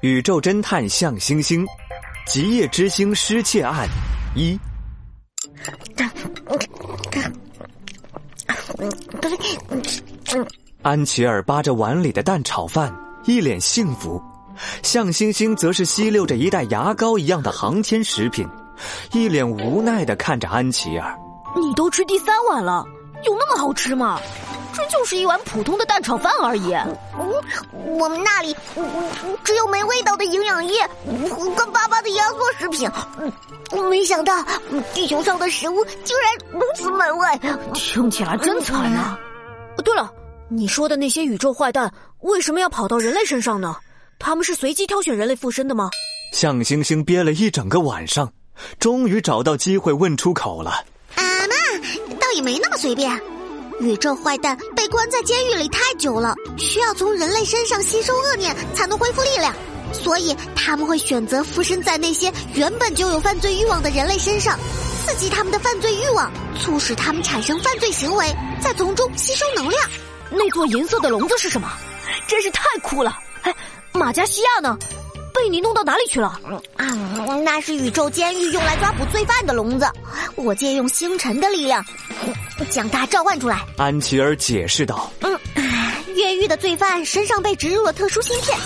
宇宙侦探向星星，极夜之星失窃案一。安琪儿扒着碗里的蛋炒饭，一脸幸福；向星星则是吸溜着一袋牙膏一样的航天食品，一脸无奈的看着安琪儿。你都吃第三碗了，有那么好吃吗？这就是一碗普通的蛋炒饭而已。嗯，我们那里只有没味道的营养液和干巴巴的压缩食品。没想到地球上的食物竟然如此美味，听起来真惨啊！对了，你说的那些宇宙坏蛋为什么要跑到人类身上呢？他们是随机挑选人类附身的吗？向星星憋了一整个晚上，终于找到机会问出口了。啊妈，倒也没那么随便。宇宙坏蛋被关在监狱里太久了，需要从人类身上吸收恶念才能恢复力量，所以他们会选择附身在那些原本就有犯罪欲望的人类身上，刺激他们的犯罪欲望，促使他们产生犯罪行为，再从中吸收能量。那座银色的笼子是什么？真是太酷了！哎，马加西亚呢？被你弄到哪里去了？啊，那是宇宙监狱用来抓捕罪犯的笼子，我借用星辰的力量将他召唤出来。安琪儿解释道：“嗯，越狱的罪犯身上被植入了特殊芯片，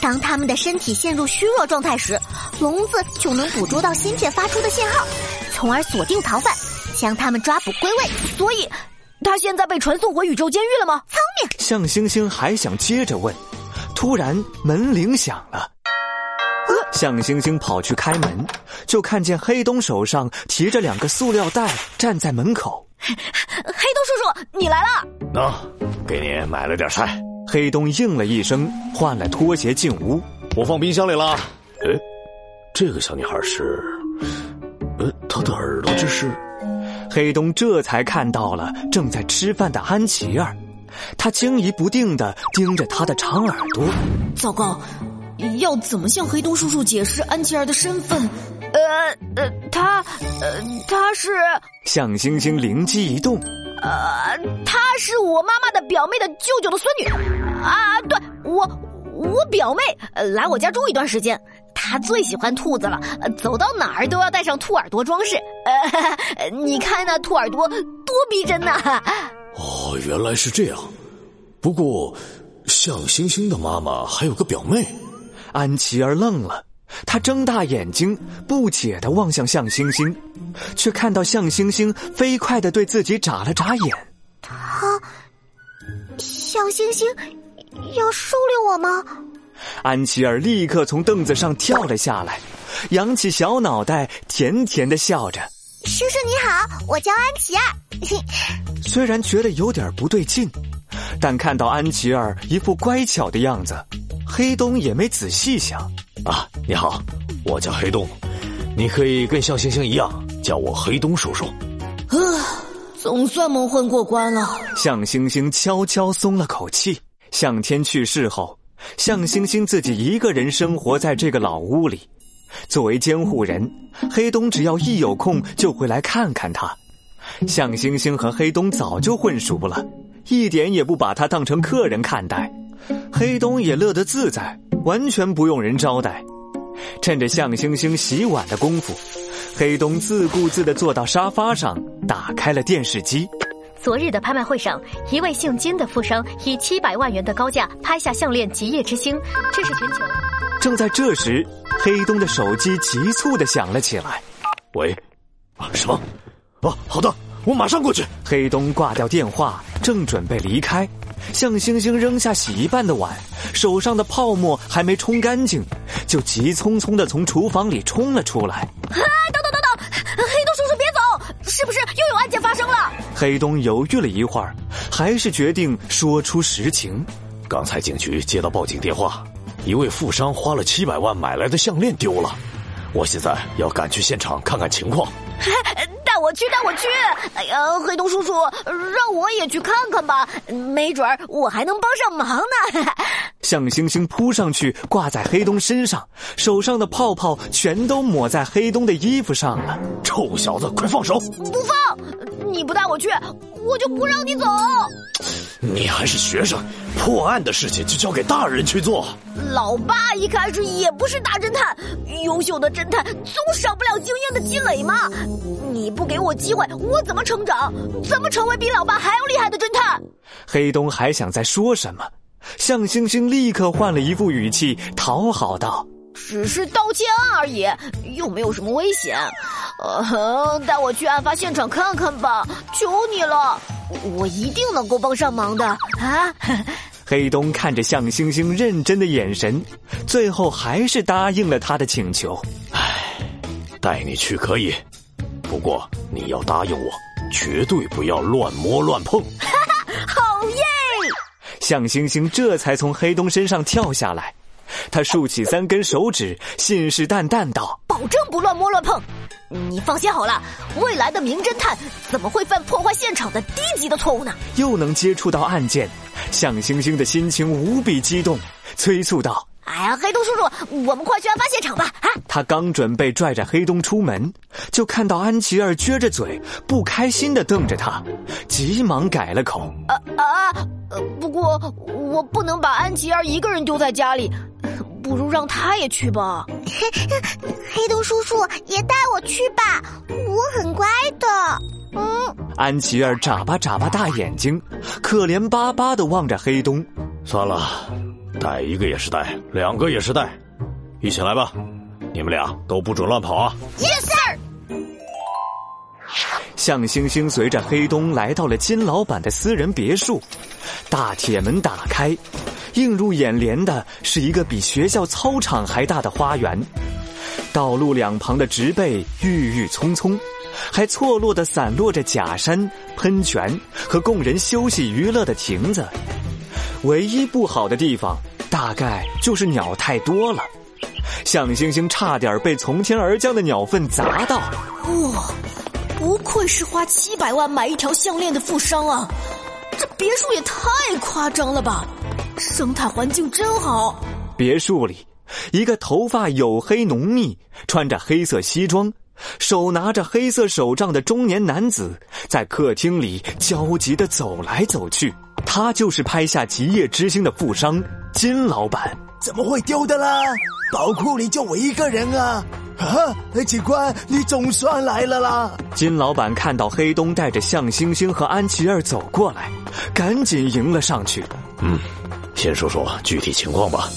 当他们的身体陷入虚弱状态时，笼子就能捕捉到芯片发出的信号，从而锁定逃犯，将他们抓捕归位。所以，他现在被传送回宇宙监狱了吗？聪明。向星星还想接着问，突然门铃响了。向星星跑去开门，就看见黑东手上提着两个塑料袋站在门口。黑东叔叔，你来了！喏，给你买了点菜。黑东应了一声，换了拖鞋进屋。我放冰箱里了。哎，这个小女孩是……呃，她的耳朵这是……黑东这才看到了正在吃饭的安琪儿，他惊疑不定的盯着她的长耳朵。糟糕！要怎么向黑东叔叔解释安琪儿的身份？呃呃，他呃他是向星星灵机一动，呃，她是我妈妈的表妹的舅舅的孙女啊！对，我我表妹来我家住一段时间，她最喜欢兔子了，走到哪儿都要带上兔耳朵装饰。呃，你看那兔耳朵多逼真呐！哦，原来是这样。不过，向星星的妈妈还有个表妹。安琪儿愣了，她睁大眼睛，不解的望向向星星，却看到向星星飞快的对自己眨了眨眼。他，向星星要收留我吗？安琪儿立刻从凳子上跳了下来，扬起小脑袋，甜甜的笑着：“叔叔你好，我叫安琪儿。”虽然觉得有点不对劲，但看到安琪儿一副乖巧的样子。黑东也没仔细想，啊，你好，我叫黑洞，你可以跟向星星一样叫我黑洞叔叔。啊，总算蒙混过关了。向星星悄悄松了口气。向天去世后，向星星自己一个人生活在这个老屋里。作为监护人，黑东只要一有空就会来看看他。向星星和黑东早就混熟了，一点也不把他当成客人看待。黑东也乐得自在，完全不用人招待。趁着向星星洗碗的功夫，黑东自顾自的坐到沙发上，打开了电视机。昨日的拍卖会上，一位姓金的富商以七百万元的高价拍下项链“极夜之星”，这是全球。正在这时，黑东的手机急促的响了起来。喂，啊，什么？哦，好的，我马上过去。黑东挂掉电话，正准备离开。向星星扔下洗一半的碗，手上的泡沫还没冲干净，就急匆匆的从厨房里冲了出来。啊！等等等等，黑东叔叔别走，是不是又有案件发生了？黑东犹豫了一会儿，还是决定说出实情。刚才警局接到报警电话，一位富商花了七百万买来的项链丢了，我现在要赶去现场看看情况。我去，带我去！哎呀，黑洞叔叔，让我也去看看吧，没准儿我还能帮上忙呢。向星星扑上去，挂在黑洞身上，手上的泡泡全都抹在黑洞的衣服上了。臭小子，快放手！不放！你不带我去，我就不让你走。你还是学生，破案的事情就交给大人去做。老爸一开始也不是大侦探，优秀的侦探总少不了经验的积累嘛。你不给我机会，我怎么成长？怎么成为比老爸还要厉害的侦探？黑东还想再说什么，向星星立刻换了一副语气，讨好道：“只是盗窃案而已，又没有什么危险。呃，带我去案发现场看看吧，求你了。”我一定能够帮上忙的啊！黑东看着向星星认真的眼神，最后还是答应了他的请求。唉，带你去可以，不过你要答应我，绝对不要乱摸乱碰。哈哈，好耶！向星星这才从黑东身上跳下来，他竖起三根手指，信誓旦旦道：“保证不乱摸乱碰。”你放心好了，未来的名侦探怎么会犯破坏现场的低级的错误呢？又能接触到案件，向星星的心情无比激动，催促道：“哎呀，黑东叔叔，我们快去案发现场吧！”啊！他刚准备拽着黑东出门，就看到安琪儿撅着嘴，不开心的瞪着他，急忙改了口：“啊啊，呃，不过我不能把安琪儿一个人丢在家里。”不如让他也去吧，黑洞叔叔也带我去吧，我很乖的。嗯，安琪儿眨巴眨巴大眼睛，可怜巴巴的望着黑东。算了，带一个也是带，两个也是带，一起来吧。你们俩都不准乱跑啊！Yes sir。向星星随着黑东来到了金老板的私人别墅，大铁门打开。映入眼帘的是一个比学校操场还大的花园，道路两旁的植被郁郁葱葱，还错落的散落着假山、喷泉和供人休息娱乐的亭子。唯一不好的地方，大概就是鸟太多了。向星星差点被从天而降的鸟粪砸到。哇，不愧是花七百万买一条项链的富商啊！这别墅也太夸张了吧！生态环境真好。别墅里，一个头发黝黑浓密、穿着黑色西装、手拿着黑色手杖的中年男子在客厅里焦急的走来走去。他就是拍下《极夜之星》的富商金老板。怎么会丢的啦？宝库里就我一个人啊！啊，警官，你总算来了啦！金老板看到黑东带着向星星和安琪儿走过来，赶紧迎了上去。嗯。先说说具体情况吧。